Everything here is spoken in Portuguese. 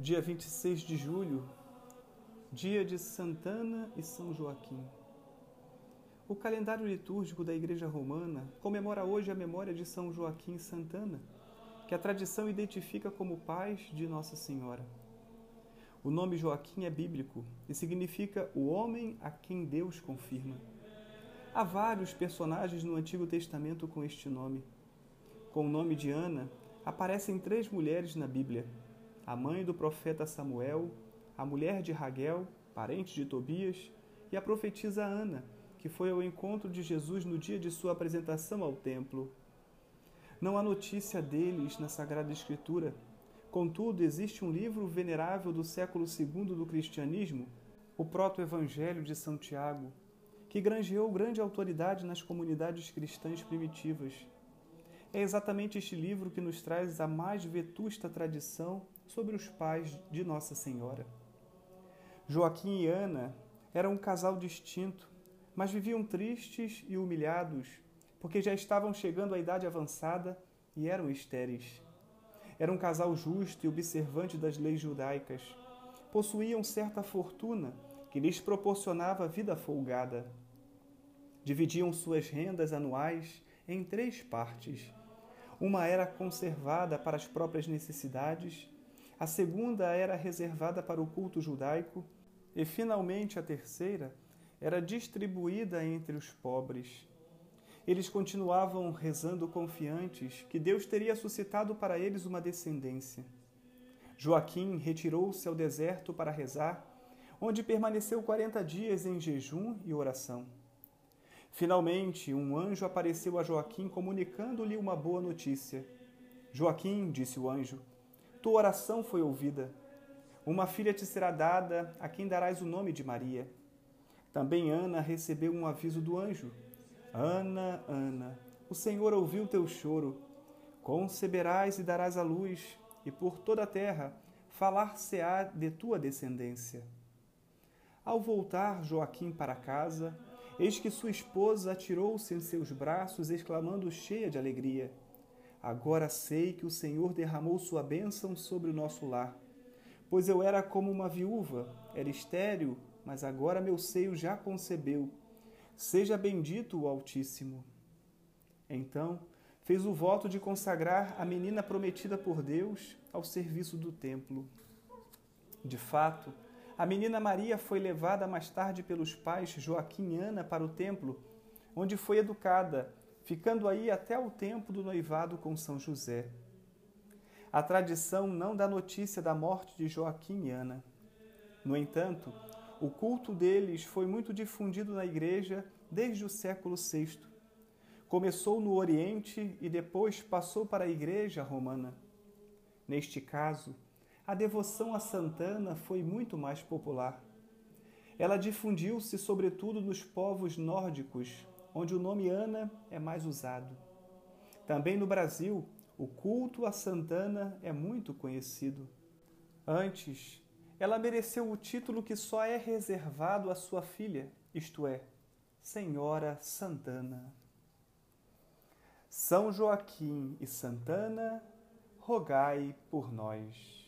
dia 26 de julho, dia de Santana e São Joaquim. O calendário litúrgico da Igreja Romana comemora hoje a memória de São Joaquim Santana, que a tradição identifica como pais de Nossa Senhora. O nome Joaquim é bíblico e significa o homem a quem Deus confirma. Há vários personagens no Antigo Testamento com este nome. Com o nome de Ana, aparecem três mulheres na Bíblia a mãe do profeta Samuel, a mulher de Raguel, parente de Tobias, e a profetisa Ana, que foi ao encontro de Jesus no dia de sua apresentação ao templo. Não há notícia deles na Sagrada Escritura. Contudo, existe um livro venerável do século II do cristianismo, o Proto-Evangelho de São Tiago, que granjeou grande autoridade nas comunidades cristãs primitivas. É exatamente este livro que nos traz a mais vetusta tradição sobre os pais de Nossa Senhora. Joaquim e Ana eram um casal distinto, mas viviam tristes e humilhados, porque já estavam chegando à idade avançada e eram estéreis. Era um casal justo e observante das leis judaicas. Possuíam certa fortuna que lhes proporcionava vida folgada. Dividiam suas rendas anuais em três partes. Uma era conservada para as próprias necessidades, a segunda era reservada para o culto judaico e, finalmente, a terceira era distribuída entre os pobres. Eles continuavam rezando confiantes que Deus teria suscitado para eles uma descendência. Joaquim retirou-se ao deserto para rezar, onde permaneceu quarenta dias em jejum e oração. Finalmente, um anjo apareceu a Joaquim comunicando-lhe uma boa notícia. Joaquim, disse o anjo, tua oração foi ouvida. Uma filha te será dada, a quem darás o nome de Maria. Também Ana recebeu um aviso do anjo. Ana, Ana, o Senhor ouviu teu choro. Conceberás e darás à luz, e por toda a terra falar-se-á de tua descendência. Ao voltar Joaquim para casa, eis que sua esposa atirou-se em seus braços, exclamando cheia de alegria: Agora sei que o Senhor derramou sua bênção sobre o nosso lar. Pois eu era como uma viúva, era estéril, mas agora meu seio já concebeu. Seja bendito o Altíssimo. Então fez o voto de consagrar a menina prometida por Deus ao serviço do templo. De fato, a menina Maria foi levada mais tarde pelos pais Joaquim e Ana para o templo, onde foi educada ficando aí até o tempo do noivado com São José. A tradição não dá notícia da morte de Joaquim e Ana. No entanto, o culto deles foi muito difundido na igreja desde o século VI. Começou no Oriente e depois passou para a igreja romana. Neste caso, a devoção a Santana foi muito mais popular. Ela difundiu-se sobretudo nos povos nórdicos, onde o nome Ana é mais usado. Também no Brasil, o culto a Santana é muito conhecido. Antes, ela mereceu o título que só é reservado à sua filha, isto é, Senhora Santana. São Joaquim e Santana, rogai por nós.